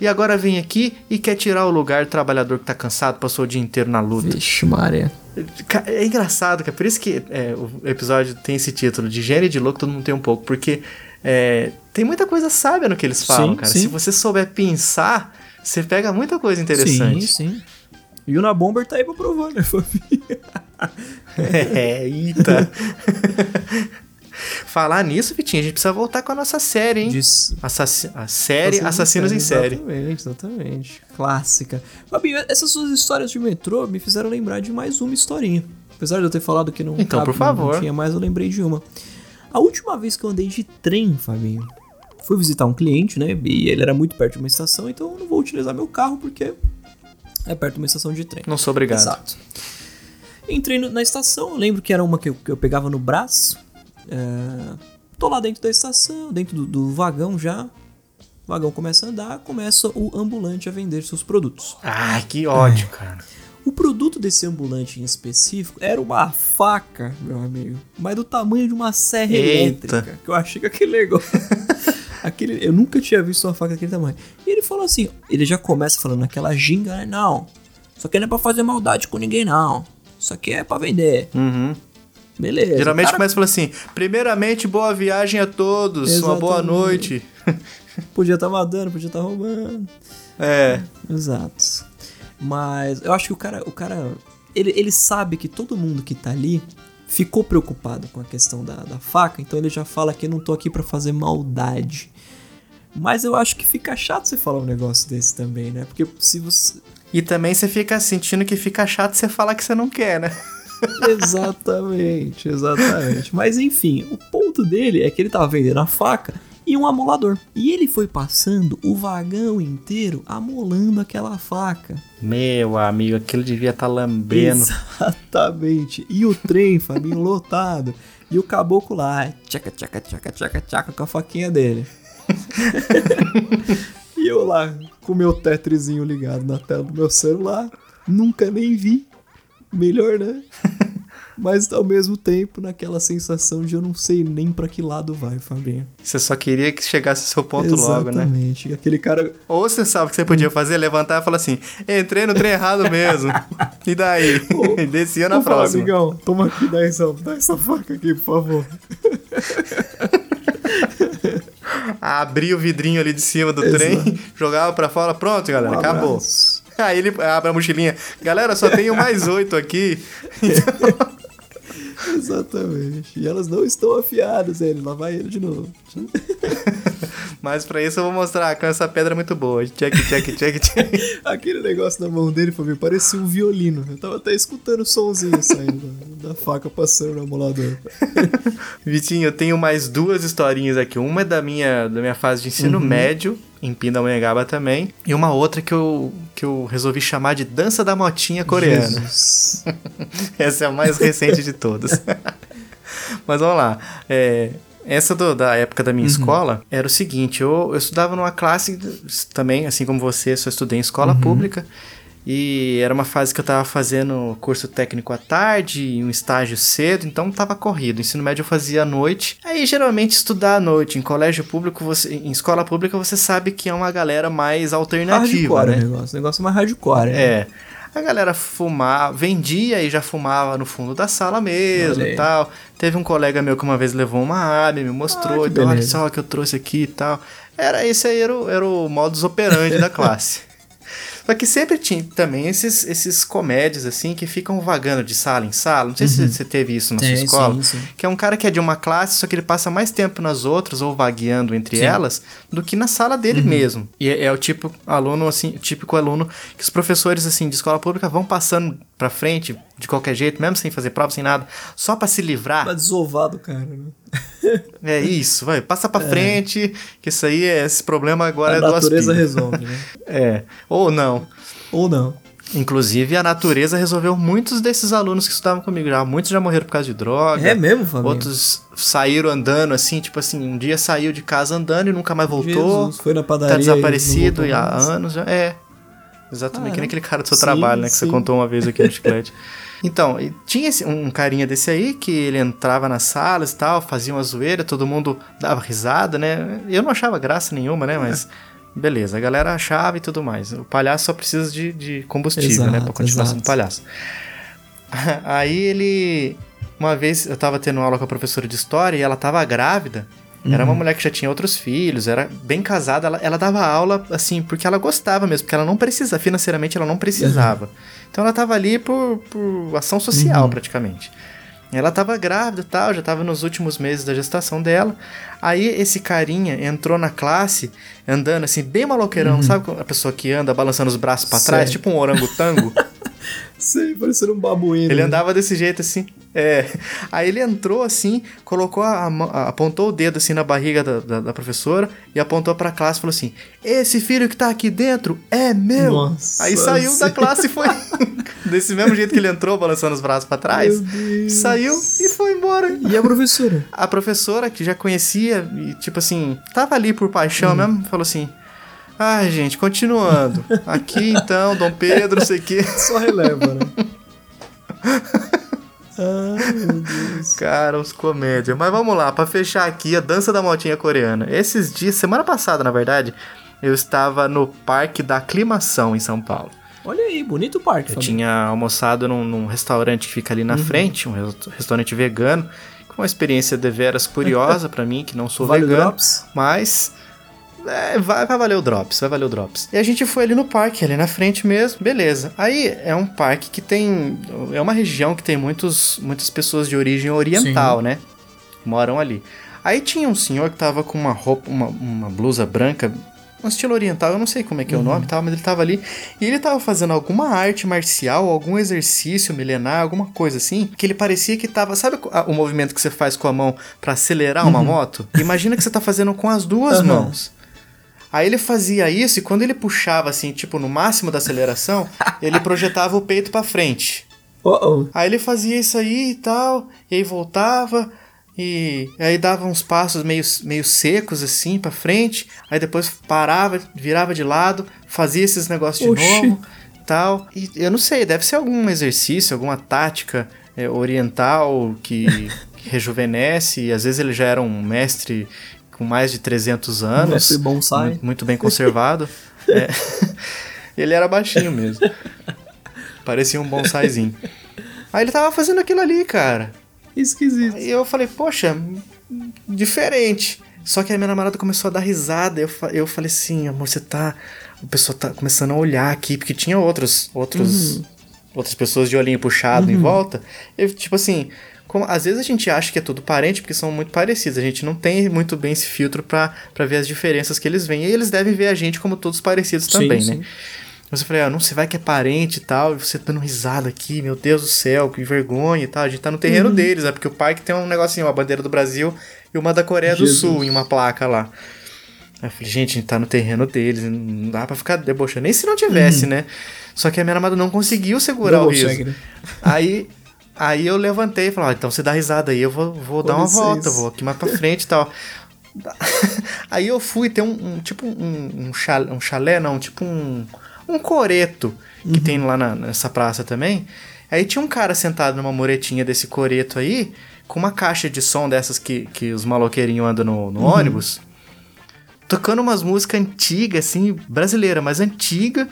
E agora vem aqui e quer tirar o lugar do trabalhador que tá cansado, passou o dia inteiro na luta. Vixe, Maria. É engraçado, cara. Por isso que é, o episódio tem esse título de gênio de louco, todo mundo tem um pouco. Porque é, tem muita coisa sábia no que eles falam, Sim, cara. sim. Se você souber pensar, você pega muita coisa interessante. Sim, sim. E o Unabomber tá aí pra provar, né, família? <laughs> é, eita. <laughs> Falar nisso, Vitinho, a gente precisa voltar com a nossa série, hein? Assassi- a série Assassinos em Série. Exatamente, exatamente. Clássica. Fabinho, essas suas histórias de metrô me fizeram lembrar de mais uma historinha. Apesar de eu ter falado que não, Então, por favor. não tinha mais, eu lembrei de uma. A última vez que eu andei de trem, Fabinho, fui visitar um cliente, né? E ele era muito perto de uma estação, então eu não vou utilizar meu carro porque é perto de uma estação de trem. Não sou obrigado. Exato. Entrei na estação, lembro que era uma que eu, que eu pegava no braço. É, tô lá dentro da estação, dentro do, do vagão já. O vagão começa a andar, começa o ambulante a vender seus produtos. Ai, que ódio, cara. O produto desse ambulante em específico era uma faca, meu amigo. Mas do tamanho de uma serra Eita. elétrica. Que eu achei que aquele negócio. <laughs> aquele, eu nunca tinha visto uma faca daquele tamanho. E ele falou assim: ele já começa falando naquela ginga, né? Não. Isso aqui não é pra fazer maldade com ninguém, não. Isso aqui é pra vender. Uhum. Beleza. Geralmente Cara, começa falando assim: primeiramente, boa viagem a todos, uma boa Exatamente. noite. Podia estar matando, podia estar roubando. É. Exato. Mas eu acho que o cara, o cara ele, ele sabe que todo mundo que tá ali ficou preocupado com a questão da, da faca, então ele já fala que eu não tô aqui pra fazer maldade. Mas eu acho que fica chato você falar um negócio desse também, né? Porque se você. E também você fica sentindo que fica chato você falar que você não quer, né? <laughs> exatamente, exatamente. Mas enfim, o ponto dele é que ele tava vendendo a faca e um amolador. E ele foi passando o vagão inteiro amolando aquela faca. Meu amigo, aquilo devia estar lambendo. Exatamente. E o trem, Fabinho, <laughs> lotado. E o caboclo lá, tchaca, tchaca, tchaca, tchaca, tchaca, com a faquinha dele. <laughs> e eu lá, com o meu tetrizinho ligado na tela do meu celular, nunca nem vi. Melhor, né? Mas ao mesmo tempo, naquela sensação de eu não sei nem pra que lado vai, Fabinho. Você só queria que chegasse o seu ponto logo, né? Exatamente. Aquele cara. Ou você sabe o que você podia fazer? Levantar e falar assim: entrei no trem errado mesmo. <laughs> E daí? E <laughs> descia na Vou falar, próxima. amigão, toma aqui, dá essa, dá essa faca aqui, por favor. <laughs> Abria o vidrinho ali de cima do Exato. trem, jogava pra fora, pronto, galera, Um acabou. Aí ele abre a mochilinha. Galera, só tenho mais oito aqui. Exatamente. E elas não estão afiadas, ele. Lá vai ele de novo. <laughs> Mas pra isso eu vou mostrar que essa pedra é muito boa. Check, check, check, check. <laughs> Aquele negócio na mão dele, Fabinho, parecia um violino. Eu tava até escutando o somzinho saindo da, faca passando no amolador. <laughs> Vitinho, eu tenho mais duas historinhas aqui. Uma é da minha, da minha fase de ensino Uhum. médio, em Pindamonhangaba também. E uma outra que eu, que eu resolvi chamar de Dança da Motinha Coreana. <laughs> Essa é a mais recente de todas. Mas vamos lá. É, essa do- da época da minha Uhum. escola era o seguinte: eu, eu estudava numa classe também, assim como você, só estudei em escola Uhum. pública. E era uma fase que eu tava fazendo curso técnico à tarde e um estágio cedo, então tava corrido. Ensino médio eu fazia à noite. Aí geralmente estudar à noite em colégio público, você, em escola pública, você sabe que é uma galera mais alternativa, hardcore né? o negócio. O negócio é mais hardcore. né? É. A galera fumava, vendia e já fumava no fundo da sala mesmo e tal. Teve um colega meu que uma vez levou uma arma, me mostrou, Ah, que então olha só o que eu trouxe aqui e tal. Era esse aí era o, era o modus operandi da <laughs> classe. Só que sempre tinha também esses, esses comédias, assim, que ficam vagando de sala em sala. Não sei se você teve isso na sua escola. sim, sim. Que é um cara que é de uma classe, só que ele passa mais tempo nas outras, ou vagueando entre Sim. elas, do que na sala dele mesmo. E é, é o tipo aluno, assim, o típico aluno que os professores, assim, de escola pública vão passando pra frente, de qualquer jeito, mesmo sem fazer prova, sem nada, só pra se livrar. Tá desovado, cara. né? É isso, vai, passa pra frente, que isso aí, é, esse problema agora A é do natureza aspiro. resolve, né? <laughs> É, ou não. Ou não. Inclusive, a natureza resolveu muitos desses alunos que estudavam comigo já. Muitos já morreram por causa de droga. É mesmo, Fabinho? Outros saíram andando, assim, tipo assim, um dia saiu de casa andando e nunca mais voltou. Jesus, foi na padaria Tá desaparecido e há anos já. É. Exatamente, que nem aquele cara do seu Sim, trabalho, né? Que você sim. contou uma vez aqui no <laughs> chiclete. Então, tinha esse- um carinha desse aí que ele entrava nas salas e tal, fazia uma zoeira, todo mundo dava risada, né? Eu não achava graça nenhuma, né? Mas beleza, a galera achava e tudo mais. O palhaço só precisa de, de combustível, né? Pra Exato, continuar sendo exato. palhaço. <laughs> Aí ele. Uma vez eu tava tendo aula com a professora de história e ela tava grávida. Era Uhum. uma mulher que já tinha outros filhos, era bem casada. Ela, ela dava aula, assim, porque ela gostava mesmo, porque ela não precisava, financeiramente ela não precisava. Então ela tava ali por, por ação social, Uhum. praticamente. Ela tava grávida e tal, já tava nos últimos meses da gestação dela. Aí esse carinha entrou na classe, andando assim, bem maloqueirão, sabe a pessoa que anda balançando os braços pra trás, Uhum. Tipo um orangotango? <laughs> Sei, parecendo um babuíno. Ele né? andava desse jeito assim. É. Aí ele entrou assim, colocou a mão, a- apontou o dedo assim na barriga da, da, da professora e apontou pra classe e falou assim: Esse filho que tá aqui dentro é meu. Nossa Aí saiu da Senhora. classe e foi. <laughs> Desse mesmo jeito que ele entrou, balançando os braços pra trás. Saiu e foi embora. E a professora? A professora, que já conhecia e, tipo assim, tava ali por paixão mesmo, falou assim. Ai, gente, continuando. Aqui então, Dom Pedro, não sei o quê. <laughs> Só releva, né? <laughs> Ai, meu Deus. Cara, os comédia. Mas vamos lá, pra fechar aqui, a dança da motinha coreana. Esses dias, semana passada, na verdade, eu estava no Parque da Aclimação, em São Paulo. Olha aí, bonito parque, Eu Fabinho. tinha almoçado num, num restaurante que fica ali Uhum. na frente, um res- restaurante vegano, com uma experiência deveras curiosa <laughs> pra mim, que não sou Vale vegano. Drops? Mas é, vai, vai valer o Drops, vai valer o Drops. E a gente foi ali no parque, ali na frente mesmo, beleza. Aí é um parque que tem. É uma região que tem muitos, muitas pessoas de origem oriental, né? Moram ali. Aí tinha um senhor que tava com uma roupa, uma, uma blusa branca, um estilo oriental, eu não sei como é que é o nome e tal, mas ele tava ali. E ele tava fazendo alguma arte marcial, algum exercício milenar, alguma coisa assim, que ele parecia que tava. Sabe o movimento que você faz com a mão pra acelerar uma moto? Imagina que você tá fazendo com as duas Aham. mãos. Aí ele fazia isso e quando ele puxava assim, tipo, no máximo da aceleração, ele <laughs> projetava o peito pra frente. Oh, oh. Aí ele fazia isso aí e tal, e aí voltava, e aí dava uns passos meio, meio secos assim pra frente, aí depois parava, virava de lado, fazia esses negócios de Oxi. novo tal. E eu não sei, deve ser algum exercício, alguma tática é, oriental que, que <laughs> rejuvenesce, e às vezes ele já era um mestre com mais de 300 anos. Bonsai. mu- Muito bem conservado. <laughs> É. <laughs> Ele era baixinho mesmo. Parecia um bonsaizinho. Aí ele tava fazendo aquilo ali, cara. Esquisito. Aí eu falei, poxa, diferente. Só que a minha namorada começou a dar risada. Eu, fa- eu falei assim, amor, você tá. O pessoal tá começando a olhar aqui, porque tinha outros. outros Outras pessoas de olhinho puxado em volta. Eu, tipo assim. Como, às vezes a gente acha que é tudo parente, porque são muito parecidos. A gente não tem muito bem esse filtro pra pra ver as diferenças que eles veem. E eles devem ver a gente como todos parecidos Sim, também, sim. né? Eu falei, ah, não, você vai que é parente e tal, e você dando risada aqui, meu Deus do céu, que vergonha e tal. A gente tá no terreno Uhum. deles, né? Porque o parque tem um negocinho, uma bandeira do Brasil e uma da Coreia do Jesus. Sul, em uma placa lá. Aí eu falei, gente, a gente tá no terreno deles, não dá pra ficar debochando. Nem se não tivesse, né? Só que a minha namorada não conseguiu segurar Uhum. Não o riso. consegue, né? Aí, aí eu levantei e falei, ah, então você dá risada aí, eu vou, vou dar uma licença. volta, vou aqui mais pra frente e tal. <laughs> Aí eu fui ter um, um- tipo um, um, chalé, um chalé, não, tipo um, um coreto que Uhum. tem lá na- nessa praça também. Aí tinha um cara sentado numa muretinha desse coreto aí, com uma caixa de som dessas que, que os maloqueirinhos andam no, Uhum. no ônibus, tocando umas músicas antigas, assim, brasileira, mas antiga.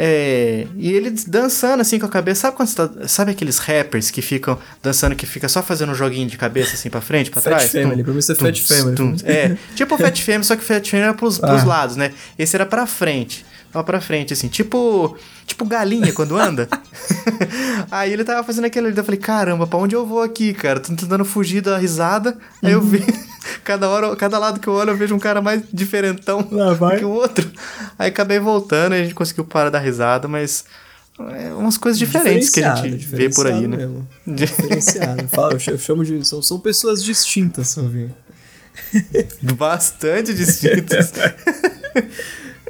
É, e ele dançando assim com a cabeça. Sabe quando tá, Sabe aqueles rappers que ficam dançando, que fica só fazendo um joguinho de cabeça assim pra frente, pra Fat trás? Family, pra mim isso é Fat Family. É, tipo o Fat Family, só que o Fat Family era pros, <laughs> pros Ah. lados, né? Esse era pra frente. Lá pra frente, assim, tipo. Tipo galinha quando anda. <laughs> aí ele tava fazendo aquele ali, eu falei, caramba, pra onde eu vou aqui, cara? Tô tentando fugir da risada. Aí eu vi. <laughs> cada hora, cada lado que eu olho, eu vejo um cara mais diferentão que o outro. Aí acabei voltando e a gente conseguiu parar da risada, mas. É umas coisas diferentes que a gente vê por aí, né? diferenciado mesmo. <laughs> Diferenciado. Eu chamo de. São, são pessoas distintas, Salvinho. Bastante distintos.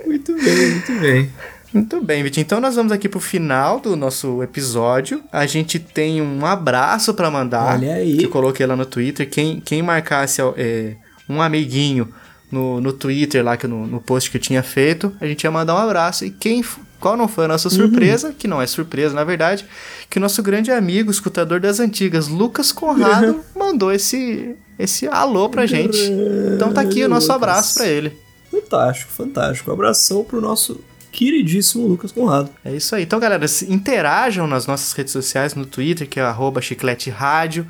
Muito bem, muito bem. Muito bem, Vitinho. Então nós vamos aqui pro final do nosso episódio. A gente tem um abraço pra mandar. Olha aí. Que eu coloquei lá no Twitter. Quem, quem marcasse é, um amiguinho no, no Twitter lá, que no, no post que eu tinha feito, a gente ia mandar um abraço. E quem qual não foi a nossa surpresa, que não é surpresa na verdade, que o nosso grande amigo, escutador das antigas, Lucas Conrado, <laughs> mandou esse, esse alô pra gente. Então tá aqui o nosso Lucas. abraço pra ele. Fantástico, fantástico. Um abração pro nosso queridíssimo Lucas Conrado. É isso aí. Então, galera, se- interajam nas nossas redes sociais, no Twitter, que é arroba chiclete rádio,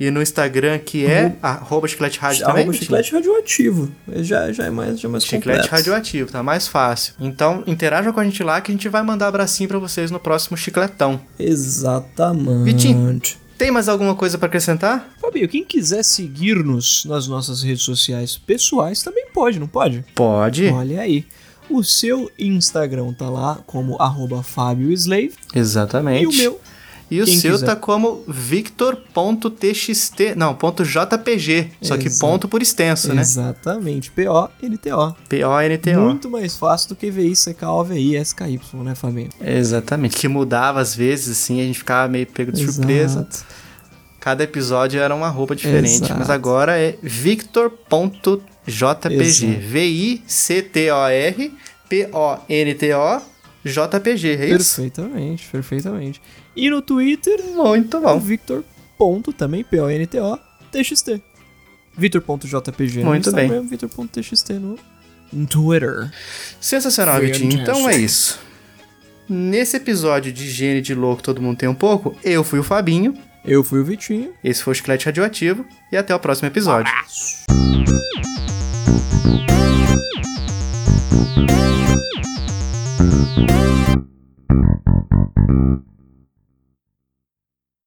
e no Instagram, que é arroba chiclete rádio também. Arroba chiclete radioativo. Já, já é mais, já é mais Chiclete completo. radioativo, tá mais fácil. Então, interajam com a gente lá que a gente vai mandar abracinho pra vocês no próximo chicletão. Exatamente. Vitinho. Tem mais alguma coisa pra acrescentar? Fabio, quem quiser seguir-nos nas nossas redes sociais pessoais também pode, não pode? Pode. Olha aí. O seu Instagram tá lá como arroba Exatamente. e o meu E o Quem seu quiser. tá como victor.txt, não, ponto .jpg, só que ponto por extenso, né? Exatamente, P-O-N-T-O. P-O-N-T-O. Muito mais fácil do que VI, CK-O-V-I, S-K-Y, né, Fabinho? Exatamente. Que mudava às vezes, assim, a gente ficava meio pego de surpresa. Exato. Cada episódio era uma roupa diferente, Exato. mas agora é victor.jpg. V-I-C-T-O-R P-O-N-T-O JPG, é isso? Perfeitamente, perfeitamente. E no Twitter, Muito o bom. Victor. Ponto, também, P-O-N-T-O, TXT. Victor.jpg no Muito bem. Instagram, Victor.txt no Twitter. Sensacional. Vitinho. Então é isso. Nesse episódio de Higiene de Louco Todo Mundo Tem Um Pouco, eu fui o Fabinho, Eu fui o Vitinho. esse foi o Chiclete Radioativo, e até o próximo episódio. Thank